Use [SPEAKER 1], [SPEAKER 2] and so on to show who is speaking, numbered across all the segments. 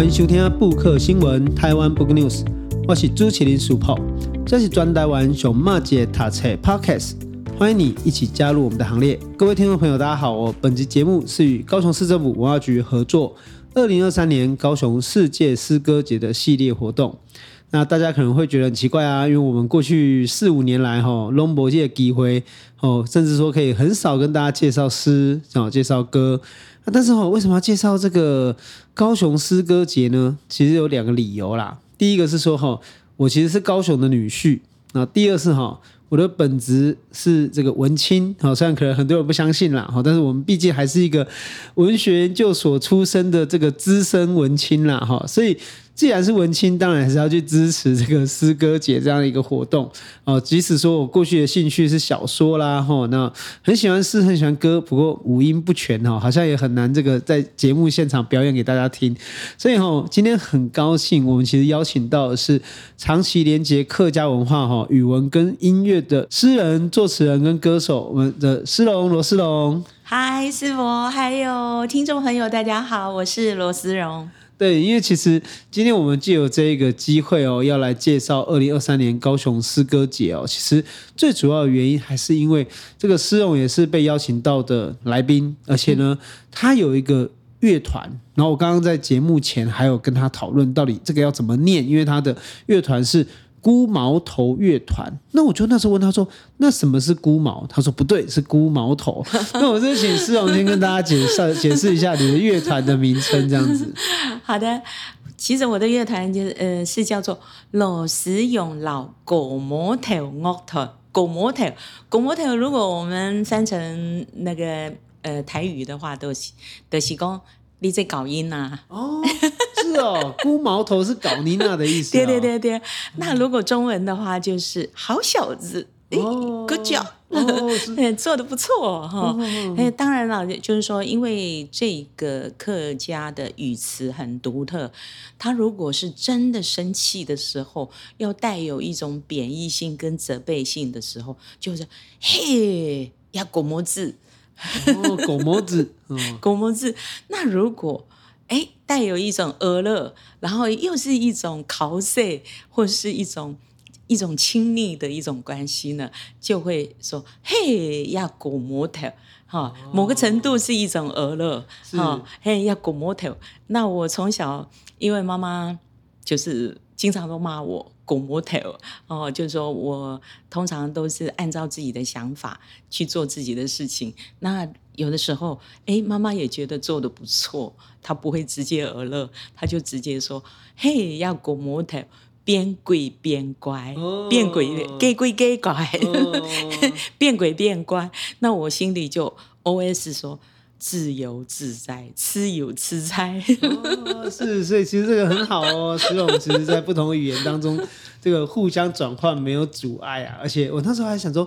[SPEAKER 1] 欢迎收听布克新闻台湾 Book News，我是朱麒麟 Super，这是专台湾熊妈姐读册 Podcast，欢迎你一起加入我们的行列。各位听众朋友，大家好，我本集节目是与高雄市政府文化局合作，二零二三年高雄世界诗歌节的系列活动。那大家可能会觉得很奇怪啊，因为我们过去四五年来哈，拢没这个机会哦，甚至说可以很少跟大家介绍诗，哦，介绍歌。但是哈，为什么要介绍这个高雄诗歌节呢？其实有两个理由啦。第一个是说哈，我其实是高雄的女婿。那第二是哈，我的本职是这个文青。好，虽然可能很多人不相信啦，哈，但是我们毕竟还是一个文学研究所出身的这个资深文青啦，哈，所以。既然是文青，当然还是要去支持这个诗歌节这样一个活动哦。即使说我过去的兴趣是小说啦，吼，那很喜欢诗，很喜欢歌，不过五音不全哈，好像也很难这个在节目现场表演给大家听。所以哈，今天很高兴，我们其实邀请到的是长期连接客家文化哈、语文跟音乐的诗人、作词人跟歌手，我们的诗龙罗诗龙。
[SPEAKER 2] 嗨，师伯，还有听众朋友，大家好，我是罗诗蓉。
[SPEAKER 1] 对，因为其实今天我们借有这一个机会哦，要来介绍二零二三年高雄诗歌节哦。其实最主要的原因还是因为这个诗荣也是被邀请到的来宾，而且呢，他有一个乐团。然后我刚刚在节目前还有跟他讨论到底这个要怎么念，因为他的乐团是。孤毛头乐团，那我就那时候问他说：“那什么是孤毛？”他说：“不对，是孤毛头。”那我就请施荣先跟大家解释解释一下你的乐团的名称，这样子。
[SPEAKER 2] 好的，其实我的乐团就是呃是叫做罗诗蓉老狗毛头乐团。狗毛头，狗毛头，如果我们翻成那个呃台语的话，都是都是讲你在搞音呐、啊。哦。
[SPEAKER 1] 是哦，孤毛头是搞妮娜的意思、哦。
[SPEAKER 2] 对对对对，那如果中文的话就是好小子，哦，good job，哦、做的不错哈。哦哦、当然了，就是说，因为这个客家的语词很独特，他如果是真的生气的时候，要带有一种贬义性跟责备性的时候，就是嘿呀，狗毛子，
[SPEAKER 1] 哦，狗毛子，
[SPEAKER 2] 狗毛子。那如果哎，带有一种鹅乐，然后又是一种考试，或是一种一种亲密的一种关系呢，就会说：“嘿，要狗模特，哈，某个程度是一种鹅乐，哈，嘿，要狗模特。”那我从小因为妈妈就是经常都骂我狗模特，哦，就是说我通常都是按照自己的想法去做自己的事情，那。有的时候，哎，妈妈也觉得做得不错，她不会直接而乐，她就直接说：“嘿，要过模特，变鬼变乖，哦、变鬼给鬼给 乖，哦、变鬼变乖。”那我心里就 OS 说：“自由自在，吃有吃在。
[SPEAKER 1] 哦”是，所以其实这个很好哦。所以我们其实，在不同的语言当中，这个互相转换没有阻碍啊。而且我那时候还想说，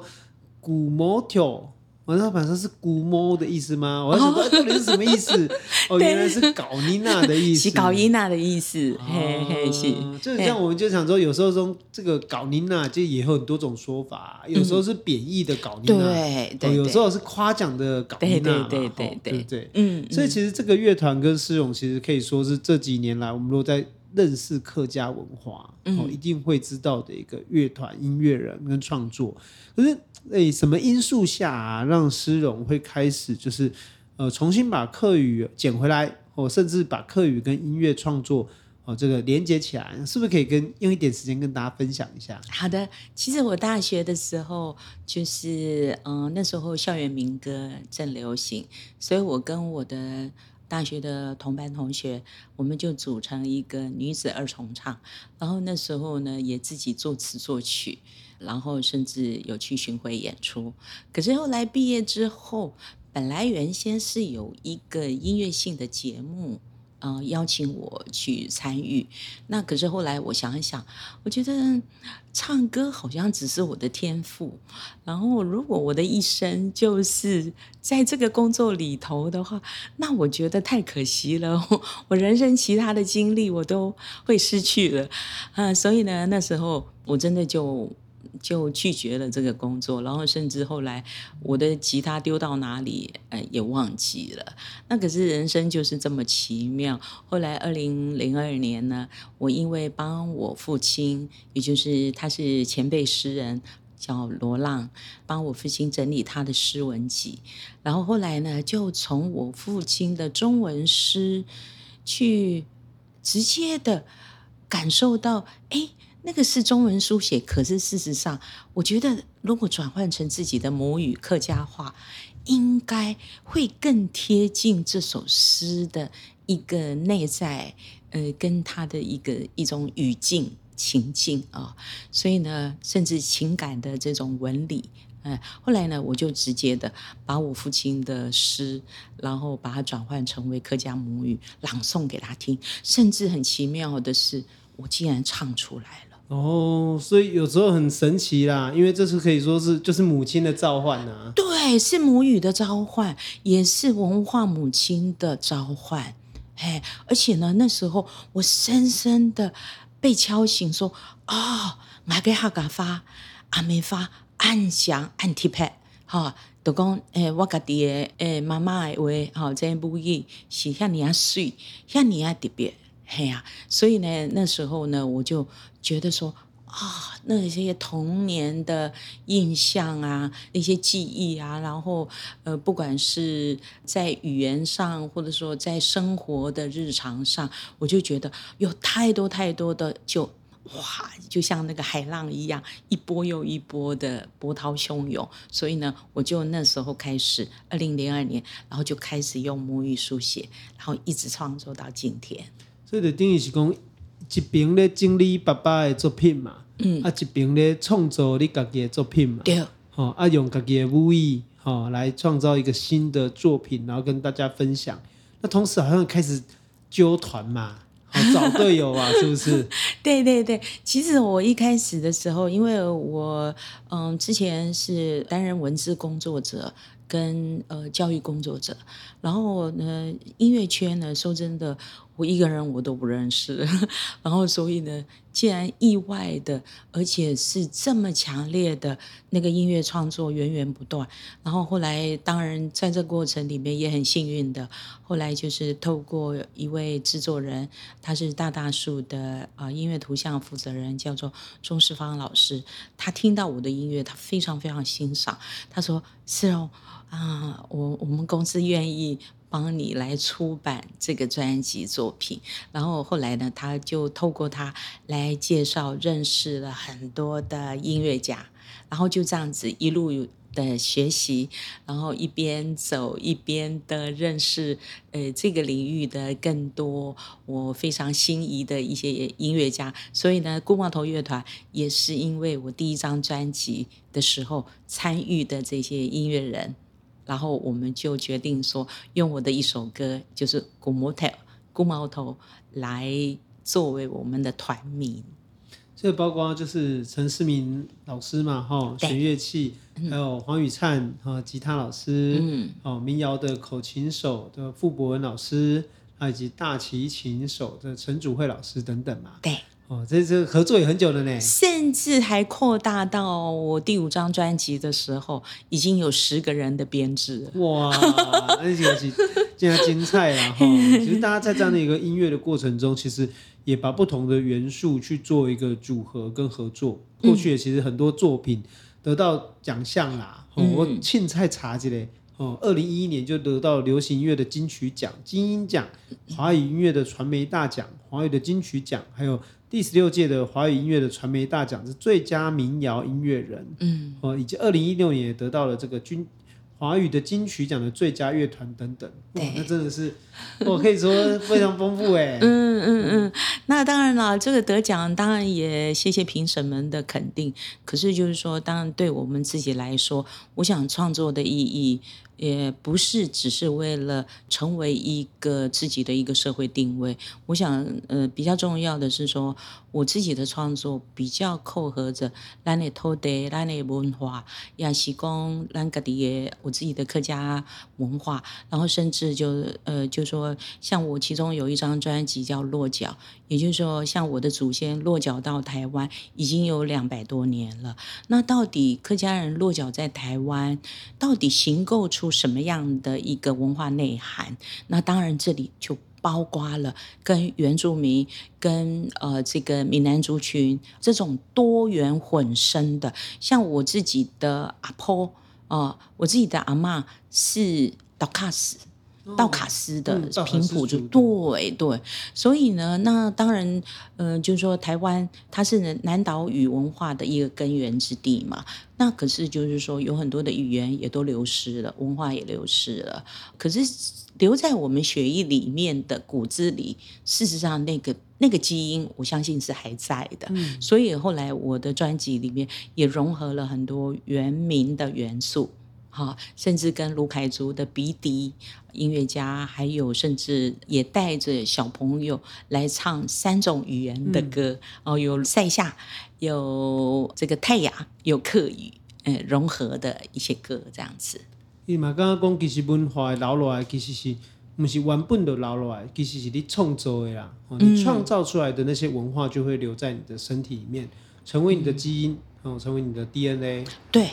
[SPEAKER 1] 古摩跳。我那本身是古猫的意思吗？我想说到底是什么意思？哦，原来是搞妮娜的意思。
[SPEAKER 2] 是搞妮娜的意思，嘿嘿是。
[SPEAKER 1] 就是这样，我们就想说，有时候说这个搞妮娜就也有很多种说法，有时候是贬义的搞妮娜，
[SPEAKER 2] 对对，
[SPEAKER 1] 有时候是夸奖的搞妮娜，
[SPEAKER 2] 对对对对
[SPEAKER 1] 对，嗯。所以其实这个乐团跟诗勇其实可以说是这几年来我们都在。认识客家文化，哦，一定会知道的一个乐团、音乐人跟创作。可是，诶，什么因素下啊，让诗荣会开始就是，呃，重新把客语捡回来，哦，甚至把客语跟音乐创作，哦，这个连接起来，是不是可以跟用一点时间跟大家分享一下？
[SPEAKER 2] 好的，其实我大学的时候，就是，嗯、那时候校园民歌正流行，所以我跟我的。大学的同班同学，我们就组成一个女子二重唱，然后那时候呢，也自己作词作曲，然后甚至有去巡回演出。可是后来毕业之后，本来原先是有一个音乐性的节目。呃，邀请我去参与，那可是后来我想一想，我觉得唱歌好像只是我的天赋，然后如果我的一生就是在这个工作里头的话，那我觉得太可惜了，我人生其他的经历我都会失去了，啊、呃，所以呢，那时候我真的就就拒绝了这个工作，然后甚至后来我的吉他丢到哪里，呃，也忘记了。那可是人生就是这么奇妙。后来二零零二年呢，我因为帮我父亲，也就是他是前辈诗人，叫罗浪，帮我父亲整理他的诗文集，然后后来呢，就从我父亲的中文诗去直接的感受到，哎。那个是中文书写，可是事实上，我觉得如果转换成自己的母语客家话，应该会更贴近这首诗的一个内在，呃，跟他的一个一种语境情境啊，所以呢，甚至情感的这种纹理，嗯、后来呢，我就直接的把我父亲的诗，然后把它转换成为客家母语朗诵给他听，甚至很奇妙的是，我竟然唱出来了。
[SPEAKER 1] 哦，所以有时候很神奇啦，因为这是可以说是就是母亲的召唤啊。
[SPEAKER 2] 对，是母语的召唤，也是文化母亲的召唤。嘿，而且呢，那时候我深深的被敲醒，说：“哦，我给哈嘎发阿美发安详安提佩哈，都讲诶，我家己的诶妈妈的话，哈，这母语是遐尔啊水，像你啊特别。”嘿呀、啊，所以呢，那时候呢，我就觉得说啊，那些童年的印象啊，那些记忆啊，然后呃，不管是在语言上，或者说在生活的日常上，我就觉得有太多太多的就，哇，就像那个海浪一样，一波又一波的波涛汹涌。所以呢，我就那时候开始，二零零二年，然后就开始用母语书写，然后一直创作到今天。
[SPEAKER 1] 所以就等于是讲，一边咧整理爸爸的作品嘛，嗯，啊一边咧创作你家己的作品嘛，
[SPEAKER 2] 对，
[SPEAKER 1] 吼，啊用家己的母语，吼来创造一个新的作品，然后跟大家分享。那同时好像开始揪团嘛，找队友啊，是不是？
[SPEAKER 2] 对对对，其实我一开始的时候，因为我嗯之前是担任文字工作者。跟呃教育工作者，然后呢，音乐圈呢，说真的，我一个人我都不认识，然后所以呢，既然意外的，而且是这么强烈的那个音乐创作源源不断，然后后来当然在这过程里面也很幸运的，后来就是透过一位制作人，他是大大树的啊、音乐图像负责人，叫做钟世芳老师，他听到我的音乐，他非常非常欣赏，他说是哦。啊，我我们公司愿意帮你来出版这个专辑作品，然后后来呢，他就透过他来介绍，认识了很多的音乐家，然后就这样子一路的学习，然后一边走一边的认识，呃，这个领域的更多我非常心仪的一些音乐家，所以呢，顾茂头乐团也是因为我第一张专辑的时候参与的这些音乐人。然后我们就决定说，用我的一首歌，就是《古毛头》，古毛头来作为我们的团名。
[SPEAKER 1] 这个包括就是陈世明老师嘛，哈，弦乐器，还有黄宇灿哈，吉他老师，嗯，哦，民谣的口琴手的傅博文老师，以及大提琴手的陈祖慧老师等等嘛，
[SPEAKER 2] 对。
[SPEAKER 1] 哦，这这合作也很久了呢，
[SPEAKER 2] 甚至还扩大到我第五张专辑的时候，已经有十个人的编制。哇，那就是这样精彩啊！哈，其实大家在这样的一个音乐的过程中，其实也把不同的元素去做一个组合跟合作。过去也其实很多作品得到奖项啦，嗯、我凊彩查一下哦，二零一一年就得到流行音乐的金曲奖、金音奖、华语音乐的传媒大奖、华语的金曲奖，还有。第十六届的华语音乐的传媒大奖是最佳民谣音乐人，嗯，哦，以及二零一六年也得到了这个金华语的金曲奖的最佳乐团等等，哇，那真的是我可以说非常丰富哎，嗯嗯嗯，那当然了，这个得奖当然也谢谢评审们的肯定，可是就是说，当然对我们自己来说，我想创作的意义。也不是只是为了成为一个自己的一个社会定位，我想，呃，比较重要的是说，我自己的创作比较扣合着咱的土地、咱的文化，也是讲咱家的我自己的客家文化，然后甚至就呃，就说像我其中有一张专辑叫《落脚》，也就是说，像我的祖先落脚到台湾已经有两百多年了。那到底客家人落脚在台湾，到底形构出什么样的一个文化内涵？那当然这里就。包括了跟原住民、跟呃这个闽南族群这种多元混生的，像我自己的阿婆啊、呃，我自己的阿嬷是道卡斯、道卡斯的平埔族，对对，所以呢，那当然，嗯、呃，就是说台湾它是南岛语文化的一个根源之地嘛，那可是就是说有很多的语言也都流失了，文化也流失了，可是。留在我们血液里面的骨子里，事实上那个那个基因，我相信是还在的。嗯，所以后来我的专辑里面也融合了很多原民的元素，哈，甚至跟卢凯族的鼻笛音乐家，还有甚至也带着小朋友来唱三种语言的歌，哦、嗯，有塞夏，有这个泰雅，有客语，嗯，融合的一些歌这样子。
[SPEAKER 1] 伊嘛刚刚讲，其实文化留落来，其实是不是原本就留落来，其实是你创造的啦。你创造出来的那些文化，就会留在你的身体里面，成为你的基因，哦，成为你的 DNA。
[SPEAKER 2] 对，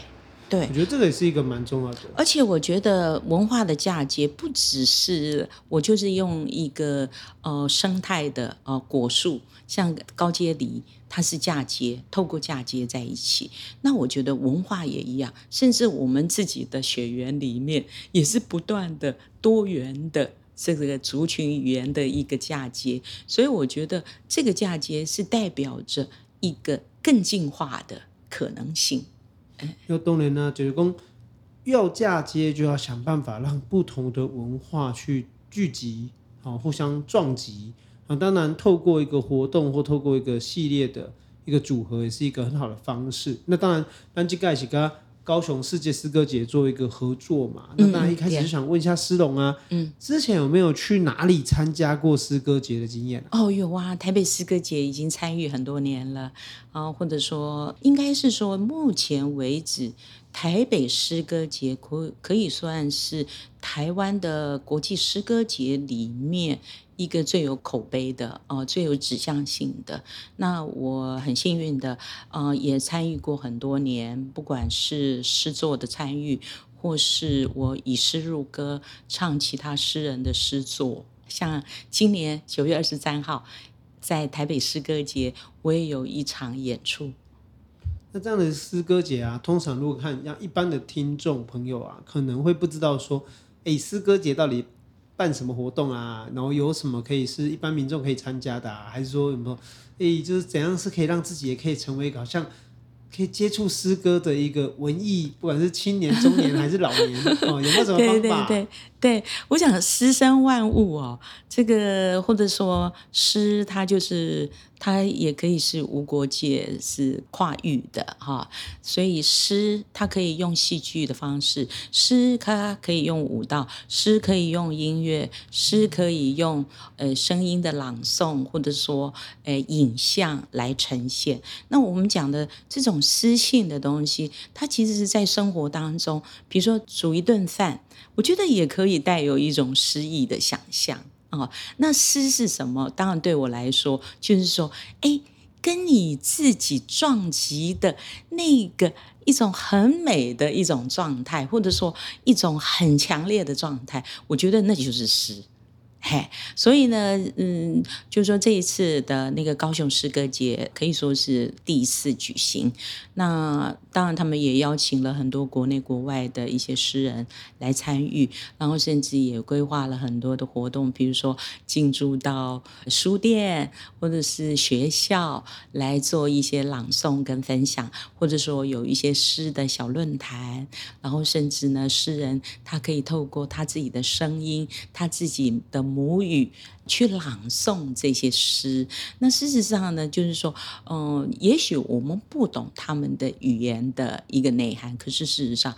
[SPEAKER 2] 对，
[SPEAKER 1] 我觉得这个也是一个蛮重要的。
[SPEAKER 2] 而且我觉得文化的嫁接，不只是我就是用一个呃生态的呃果树，像高阶梨。它是嫁接，透过嫁接在一起。那我觉得文化也一样，甚至我们自己的血缘里面也是不断的多元的这个族群语言的一个嫁接。所以我觉得这个嫁接是代表着一个更进化的可能性。
[SPEAKER 1] 要动人呢，就是说要嫁接，就要想办法让不同的文化去聚集，好，互相撞击。啊，当然，透过一个活动或透过一个系列的一个组合，也是一个很好的方式。那当然，单机盖起跟高雄世界诗歌节做一个合作嘛。嗯、那大家一开始就想问一下诗龙啊，嗯，之前有没有去哪里参加过诗歌节的经验？
[SPEAKER 2] 哦，有啊，台北诗歌节已经参与很多年了啊，或者说，应该是说，目前为止，台北诗歌节可可以算是台湾的国际诗歌节里面。一个最有口碑的，呃，最有指向性的。那我很幸运的，呃，也参与过很多年，不管是诗作的参与，或是我以诗入歌，唱其他诗人的诗作。像今年九月二十三号，在台北诗歌节，我也有一场演出。
[SPEAKER 1] 那这样的诗歌节啊，通常如果看让一般的听众朋友啊，可能会不知道说，哎，诗歌节到底办什么活动啊？然后有什么可以是一般民众可以参加的啊？还是说有没有？诶，就是怎样是可以让自己也可以成为一个好像可以接触诗歌的一个文艺，不管是青年、中年还是老年哦，有没有什么方法？
[SPEAKER 2] 对对对对，我想诗生万物哦，这个或者说诗，它就是。它也可以是无国界，是跨域的哈，所以诗它可以用戏剧的方式，诗它可以用舞蹈，诗可以用音乐，诗可以用呃声音的朗诵，或者说呃影像来呈现。那我们讲的这种诗性的东西，它其实是在生活当中，比如说煮一顿饭，我觉得也可以以带有一种诗意的想象。哦，那诗是什么？当然对我来说，就是说，哎，跟你自己撞击的那个一种很美的一种状态，或者说一种很强烈的状态，我觉得那就是诗。嘿，所以呢，嗯，就是说这一次的那个高雄诗歌节可以说是第一次举行。那当然，他们也邀请了很多国内国外的一些诗人来参与，然后甚至也规划了很多的活动，比如说进驻到书店或者是学校来做一些朗诵跟分享，或者说有一些诗的小论坛，然后甚至呢，诗人他可以透过他自己的声音，他自己的。母语去朗诵这些诗，那事实上呢，就是说，嗯，也许我们不懂他们的语言的一个内涵，可是事实上，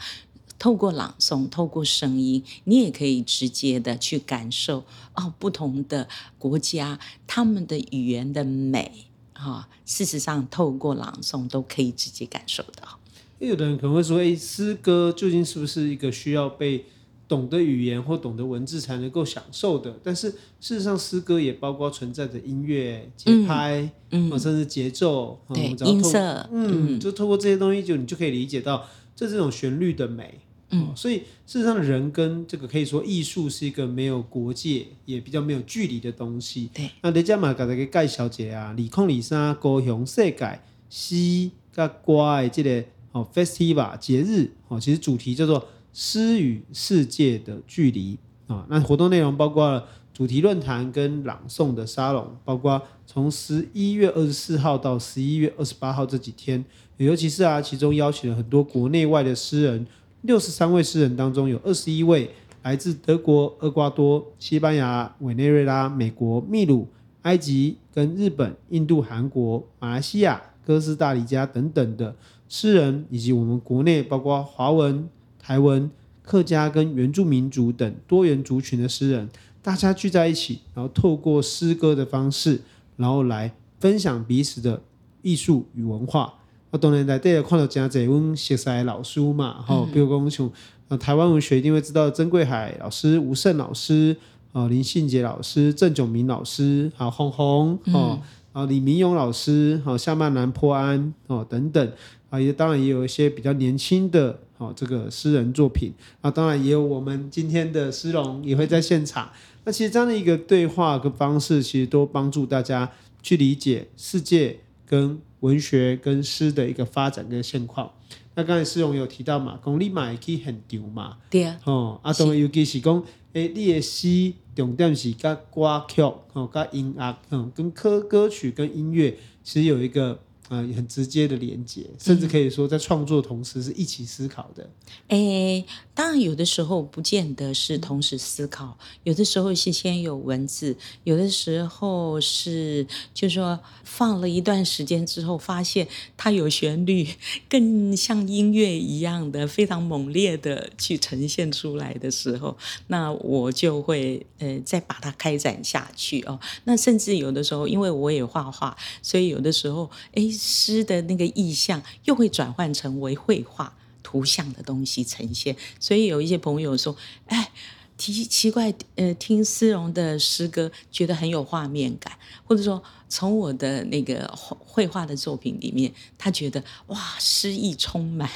[SPEAKER 2] 透过朗诵，透过声音，你也可以直接的去感受哦，不同的国家他们的语言的美啊，事实上，透过朗诵都可以直接感受到。
[SPEAKER 1] 有的人可能会说，哎，诗歌究竟是不是一个需要被懂得语言或懂得文字才能够享受的？但是事实上，诗歌也包括存在着音乐节拍，嗯，嗯甚至节奏，
[SPEAKER 2] 对，音色，
[SPEAKER 1] 嗯，就透过这些东西，就你就可以理解到这这种旋律的美。嗯，所以事实上，人跟这个可以说艺术是一个没有国界，也比较没有距离的东西。
[SPEAKER 2] 对，
[SPEAKER 1] 那人家嘛，搞这个盖小姐啊，李控李莎高雄世界诗跟歌的这个哦 festival 节日哦，其实主题叫做诗与世界的距离啊。那活动内容包括了主题论坛跟朗诵的沙龙，包括从十一月二十四号到十一月二十八号这几天，尤其是啊，其中邀请了很多国内外的诗人。六十三位诗人当中，有二十一位来自德国、厄瓜多、西班牙、委内瑞拉、美国、秘鲁、埃及、跟日本、印度、韩国、马来西亚、哥斯达黎加等等的诗人，以及我们国内包括华文、台文、客家跟原住民族等多元族群的诗人，大家聚在一起，然后透过诗歌的方式，然后来分享彼此的艺术与文化。我当然在这里看到真侪阮熟悉的老师嘛，吼、嗯，比如讲像台湾文学一定会知道曾贵海老师、吴晟老师、哦林信杰老师、郑炯明老师，好红红哦，啊李明勇老师，好夏曼南坡安哦等等，啊也当然也有一些比较年轻的哦这个诗人作品，啊当然也有我们今天的诗龙也会在现场。那其实这样的一个对话跟方式，其实都帮助大家去理解世界跟。文学跟诗的一个发展跟现况，那刚才诗龙有提到嘛，讲你嘛会去现场嘛，
[SPEAKER 2] 对啊，
[SPEAKER 1] 哦，啊，当然尤其是讲，诶、欸，你的诗重点是甲歌曲，哦，甲音乐，嗯，跟歌歌曲跟音乐其实有一个。呃，很直接的连接，甚至可以说在创作同时是一起思考的。
[SPEAKER 2] 哎、嗯，当然有的时候不见得是同时思考，有的时候是先有文字，有的时候是就是说放了一段时间之后，发现它有旋律，更像音乐一样的非常猛烈的去呈现出来的时候，那我就会呃再把它开展下去哦。那甚至有的时候，因为我也画画，所以有的时候哎。诗的那个意象又会转换成为绘画图像的东西呈现，所以有一些朋友说：“哎，奇奇怪，呃，听诗龙的诗歌觉得很有画面感，或者说从我的那个绘画的作品里面，他觉得哇，诗意充满，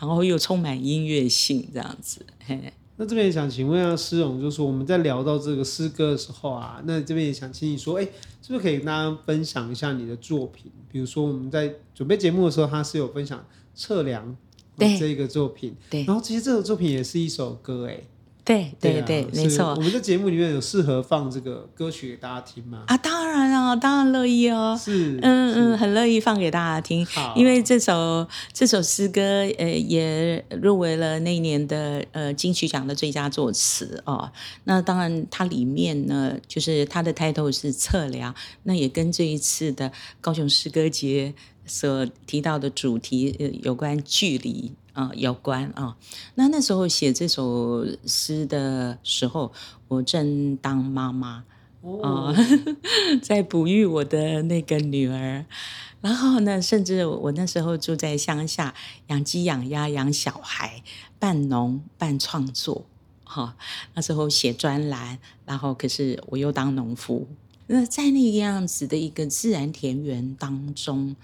[SPEAKER 2] 然后又充满音乐性，这样子。”。
[SPEAKER 1] 那这边也想请问一下诗荣，就是我们在聊到这个诗歌的时候啊，那这边也想请你说，哎，是不是可以跟大家分享一下你的作品？比如说我们在准备节目的时候，他是有分享测量对这个作品，
[SPEAKER 2] 对，
[SPEAKER 1] 然后其实这个作品也是一首歌，哎。
[SPEAKER 2] 对对对，没错。
[SPEAKER 1] 我们在节目里面有适合放这个歌曲给大家听吗？
[SPEAKER 2] 啊，当然啊，当然乐意哦。
[SPEAKER 1] 是，
[SPEAKER 2] 嗯嗯，很乐意放给大家听。好，因为这首这首诗歌，呃，也入围了那一年的呃金曲奖的最佳作词哦。那当然，它里面呢，就是它的 title 是测量，那也跟这一次的高雄诗歌节所提到的主题呃有关距离。啊、呃，有关啊、哦。那那时候写这首诗的时候，我正当妈妈哦，在哺育我的那个女儿。然后呢，甚至我那时候住在乡下，养鸡养鸭养小孩，半农半创作。哈、那时候写专栏，然后可是我又当农夫。那在那个样子的一个自然田园当中。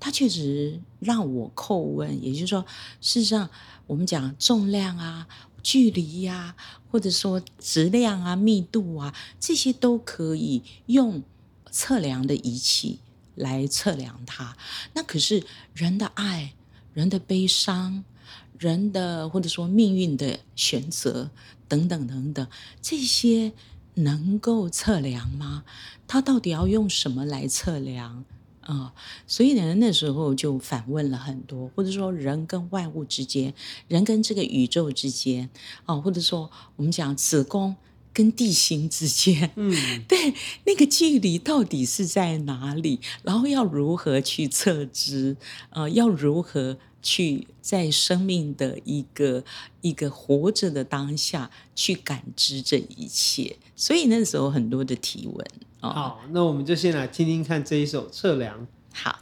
[SPEAKER 2] 它确实让我叩问，也就是说，事实上，我们讲重量啊、距离呀、或者说质量啊、密度啊，这些都可以用测量的仪器来测量它。那可是人的爱、人的悲伤、人的或者说命运的选择等等等等，这些能够测量吗？它到底要用什么来测量？啊、哦，所以呢，那时候就反问了很多，或者说人跟万物之间，人跟这个宇宙之间，啊、哦，或者说我们讲子宫跟地心之间，嗯，对，那个距离到底是在哪里？然后要如何去测知？呃，要如何去在生命的一个一个活着的当下去感知这一切？所以那时候很多的提问。
[SPEAKER 1] 哦、好，那我们就先来听听看这一首测量。
[SPEAKER 2] 好。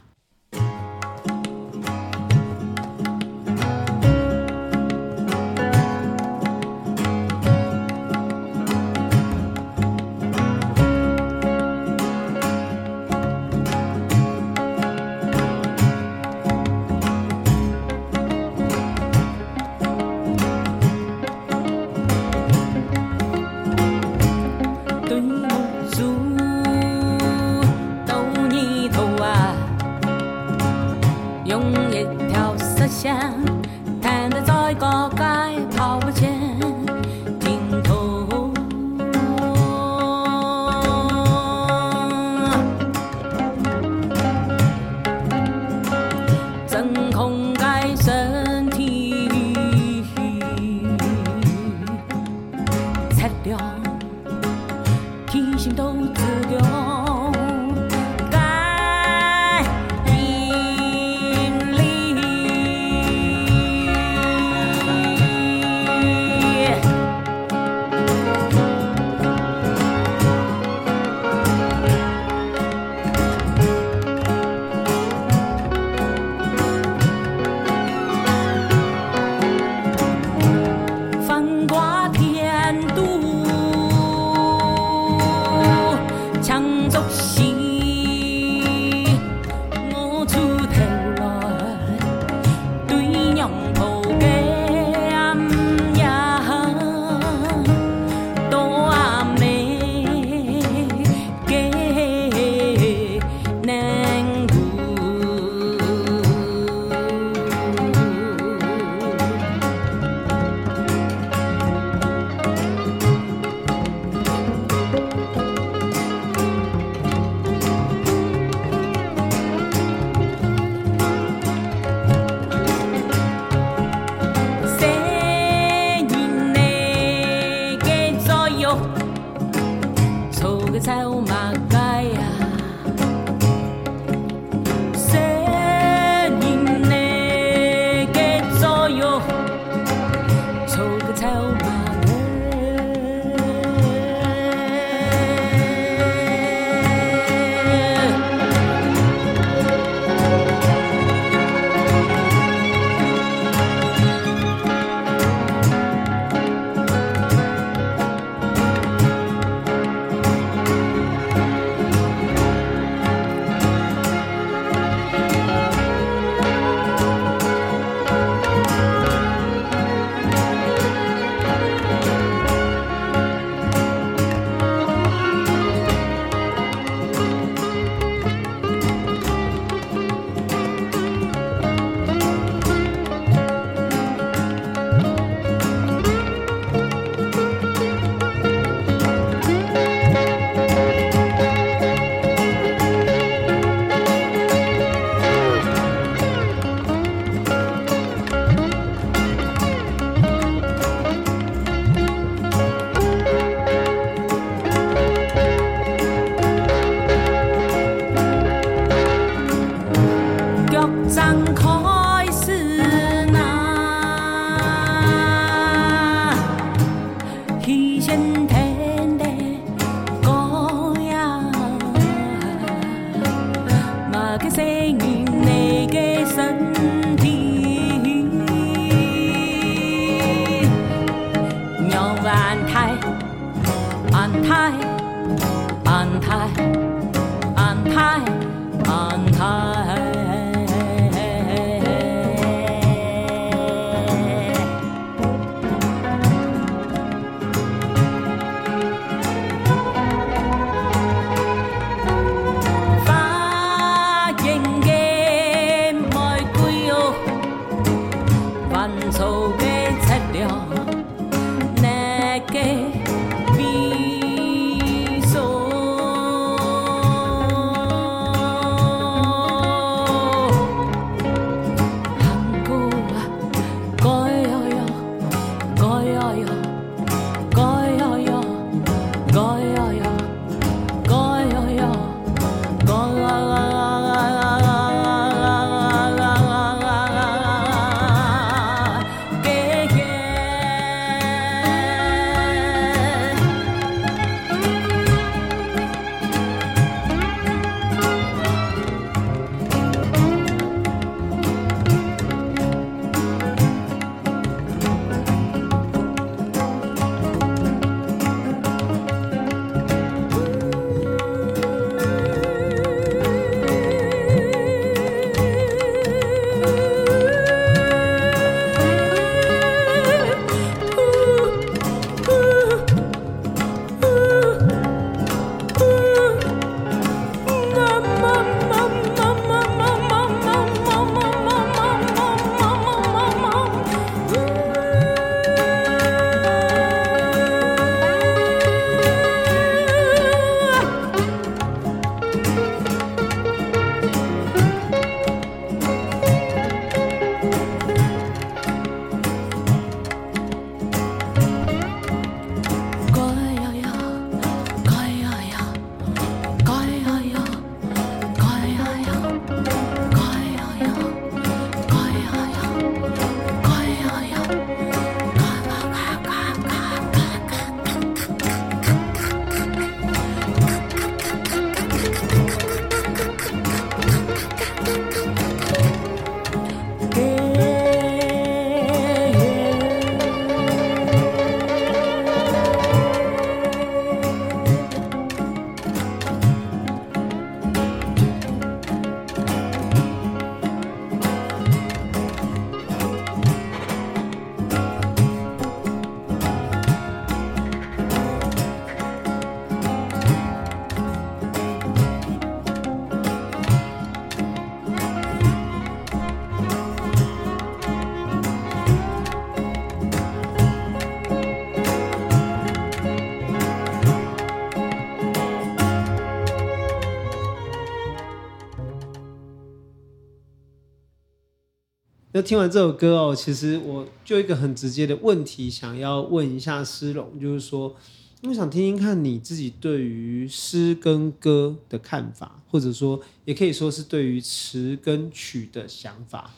[SPEAKER 1] 那听完这首歌哦，其实我就一个很直接的问题想要问一下诗龙，就是说，我想听听看你自己对于诗跟歌的看法，或者说也可以说是对于词跟曲的想法。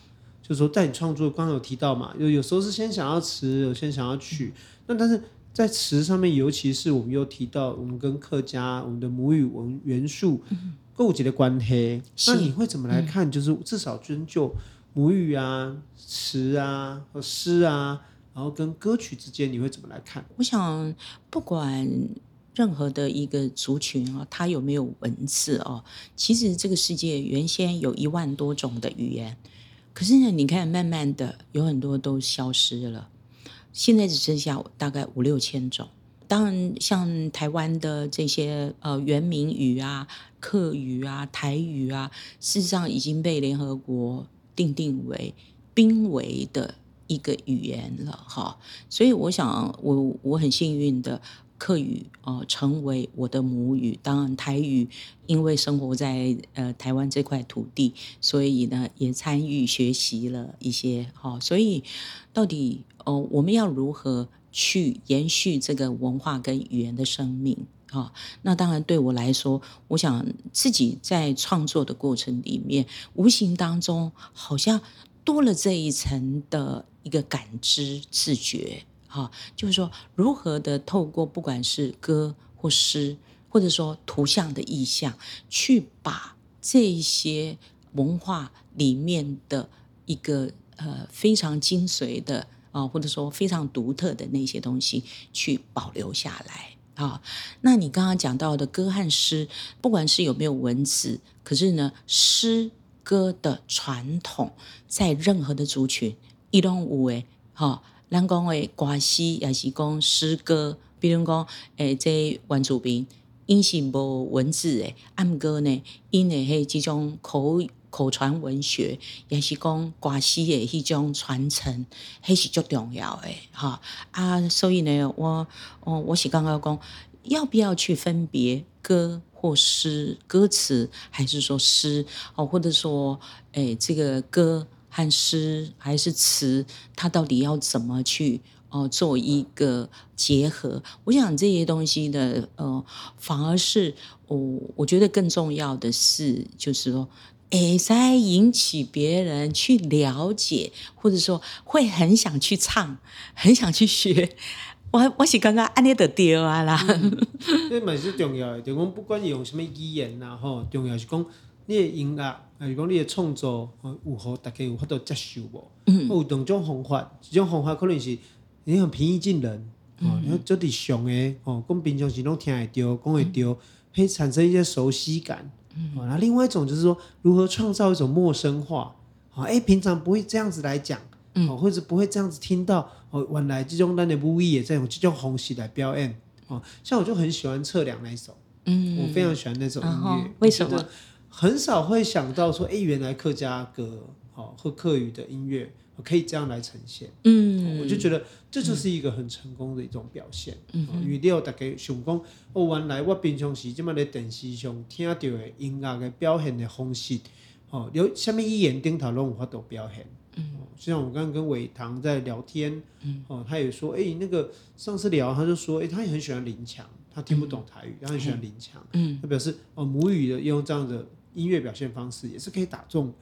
[SPEAKER 1] 就是说，在你创作刚刚有提到嘛，有有时候是先想要词，有先想要曲，那但是。在词上面，尤其是我们又提到我们跟客家我们的母语文元素构结的关系，那你会怎么来看？就是至少遵就母语啊、词啊和诗啊，然后跟歌曲之间，你会怎么来看？
[SPEAKER 2] 我想，不管任何的一个族群啊，它有没有文字哦，其实这个世界原先有一万多种的语言，可是呢，你看，慢慢的有很多都消失了。现在只剩下大概五六千种。当然，像台湾的这些呃原民语啊、客语啊、台语啊，事实上已经被联合国定定为濒危的一个语言了哈。所以，我想我我很幸运的。客语哦，成为我的母语。当然，台语因为生活在呃台湾这块土地，所以呢也参与学习了一些。好，所以到底哦，我们要如何去延续这个文化跟语言的生命？啊，那当然对我来说，我想自己在创作的过程里面，无形当中好像多了这一层的一个感知自觉。哈，就是说，如何的透过不管是歌或诗，或者说图像的意象，去把这些文化里面的一个呃非常精髓的啊，或者说非常独特的那些东西，去保留下来啊。那你刚刚讲到的歌和诗，不管是有没有文字，可是呢，诗歌的传统在任何的族群，一动无为哈。咱讲诶歌诗也是讲诗歌，比如讲，诶，这原住民因是无文字诶，按歌呢，因诶系这种口口传文学，也是讲歌诗的迄种传承，还是足重要的，哈啊，所以呢，我，我我是刚刚讲，要不要去分别歌或诗，歌词还是说诗哦，或者说，诶，这个歌。和诗还是词，它到底要怎么去哦、做一个结合？我想这些东西的，呃，反而是我、我觉得更重要的是，就是说，哎，在引起别人去了解，或者说会很想去唱，很想去学。我我是刚刚安尼的调啊啦，
[SPEAKER 1] 这蛮是重要的，就讲不管用什么语言呐，吼，重要是讲。你的音乐，还是讲你的创作，有好大家有法度接受无？嗯，有两种方法，一种方法可能是你很平易近人，哦、嗯，然后做啲上诶，哦，讲平常时拢听会到，讲会到，可以产生一些熟悉感。嗯，那另外一种就是说，如何创造一种陌生化？啊，哎，平常不会这样子来讲，哦，或者不会这样子听到，哦，原来这种咱的母语也在用这种方式来表演。哦，像我就很喜欢测量那一首，嗯，我非常喜欢那首音乐，
[SPEAKER 2] 为什么？
[SPEAKER 1] 很少会想到说，哎，原来客家歌，好或客语的音乐可以这样来呈现。嗯，我就觉得这就是一个很成功的一种表现。嗯，因为了大家想讲，哦，原来我平常时这么在电视上听到的音乐的表现的方式，哦，有什么语言顶头拢有法度表现。嗯，就像我刚刚跟伟棠在聊天，嗯，哦，他也说，哎，那个上次聊，他就说，哎，他也很喜欢林强，他听不懂台语，他很喜欢林强。嗯，他表示，哦，母语的用这样的。音乐表现方式也是可以打中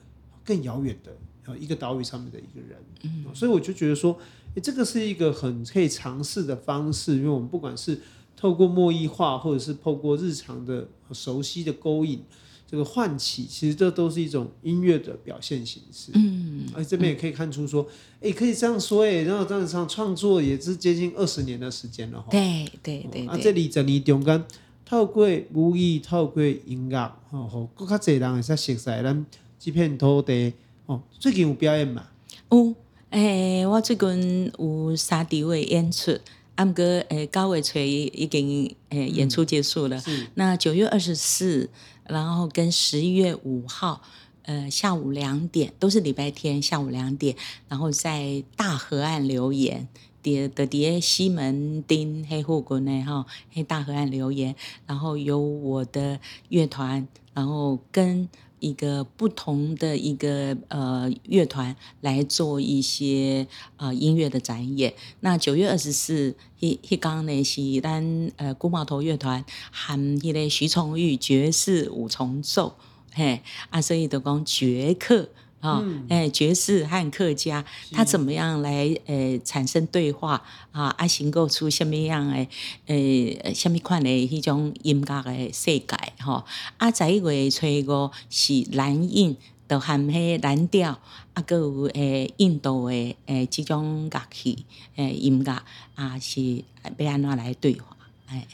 [SPEAKER 1] 更遥远的呃一个岛屿上面的一个人，嗯，所以我就觉得说，欸，这个是一个很可以尝试的方式，因为我们不管是透过墨异化，或者是透过日常的熟悉的勾引，这个唤起，其实这都是一种音乐的表现形式，嗯，而这边也可以看出说，哎，可以这样说，哎，然后这样上创作也是接近二十年的时间了，
[SPEAKER 2] 对对对，
[SPEAKER 1] 啊，这里整理中间。透过母语，透过音乐，吼，吼，更加侪人会使熟悉咱这片土地。哦，最近有表演嘛？
[SPEAKER 2] 有，诶、欸，我最近有三场的演出，啊，毋过诶，九月初已经诶演出结束了。嗯、那九月二十四，然后跟十一月五号，呃，下午两点，都是礼拜天下午两点，然后在大河岸留言。的的啲西门町黑户国内哈黑大河岸留言，然后有我的乐团，然后跟一个不同的一个呃乐团来做一些呃音乐的展演。那九月二十四，迄迄刚呢是咱呃古茅头乐团含迄个徐崇玉爵士五重奏，嘿啊，所以都讲绝客。啊，哎、嗯，爵士和客家，他怎么样来呃产生对话啊？啊，形构出什么样的呃什么款的迄种音乐的世界哈？啊，十一月初五是蓝印，就含迄蓝调，啊，搁有诶印度的诶这种乐器诶音乐啊，是要安怎来对话？哎。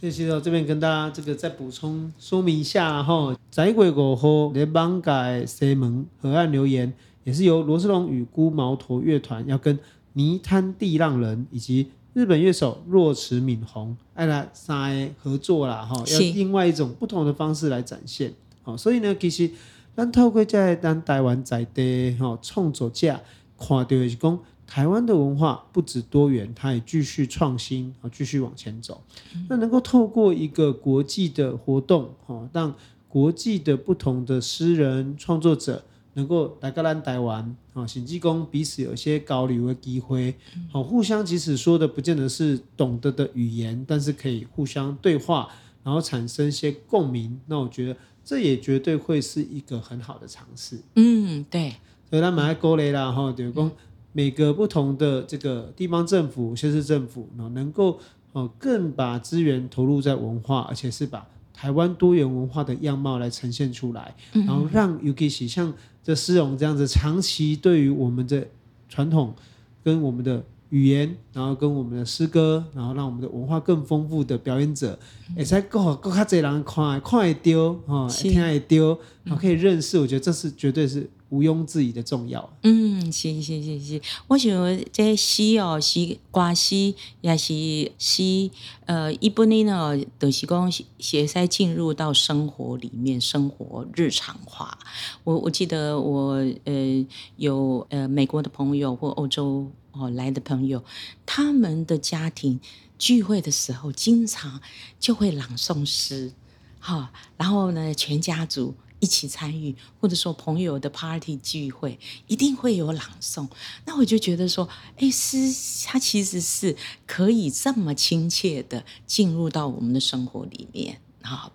[SPEAKER 1] 谢谢哦，这边跟大家这个再补充说明一下哈，十一月五号在艋舺西门河岸留言，也是由罗斯龙与孤毛头乐团要跟泥滩地浪人以及日本乐手若池敏宏爱来三合作啦哈，要另外一种不同的方式来展现。好，所以呢，其实咱透过在咱台湾在地哈创作者看到的是讲。台湾的文化不止多元，它也继续创新啊，继续往前走。那能够透过一个国际的活动，哈，让国际的不同的诗人创作者能够来个咱台湾，啊，甚至讲彼此有一些交流的机会，好，互相即使说的不见得是懂得的语言，但是可以互相对话，然后产生一些共鸣。那我觉得这也绝对会是一个很好的尝试。
[SPEAKER 2] 嗯，对。
[SPEAKER 1] 所以他们还鼓励啦，哈，就是讲。每个不同的这个地方政府、县市政府，能够哦更把资源投入在文化，而且是把台湾多元文化的样貌来呈现出来，然后让 u k i 像这丝绒这样子，长期对于我们的传统跟我们的语言，然后跟我们的诗歌，然后让我们的文化更丰富的表演者，也才够够较侪人看，看会丢哈，听会丢，然后可以认识，我觉得这是绝对是。毋庸置疑的重要。
[SPEAKER 2] 嗯，是是是是，我想这诗哦，是歌诗，也是诗。呃，一般呢，呢，都是讲写在进入到生活里面，生活日常化。我我记得我呃有呃美国的朋友或欧洲哦来的朋友，他们的家庭聚会的时候，经常就会朗诵诗，哈、然后呢，全家族。一起参与，或者说朋友的 party 聚会，一定会有朗诵。那我就觉得说，哎，诗它其实是可以这么亲切的进入到我们的生活里面。哈，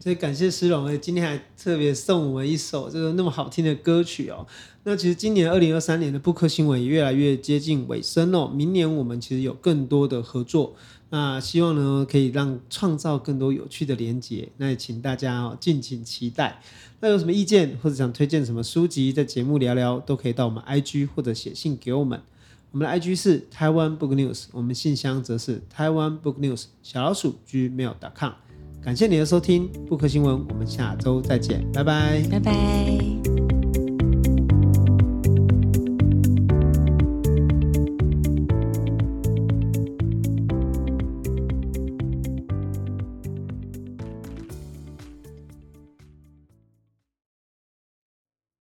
[SPEAKER 1] 所以感谢诗咏，今天还特别送我们一首这个那么好听的歌曲哦。那其实今年二零二三年的布克新闻也越来越接近尾声哦。明年我们其实有更多的合作。那希望呢，可以让创造更多有趣的连接。那也请大家哦，敬请期待。那有什么意见或者想推荐什么书籍，在节目聊聊，都可以到我们 IG 或者写信给我们。我们的 IG 是台湾 Book News，我们信箱则是台湾 Book News 小老鼠 gmail.com。感谢你的收听，布克新闻，我们下周再见，拜拜，
[SPEAKER 2] 拜拜。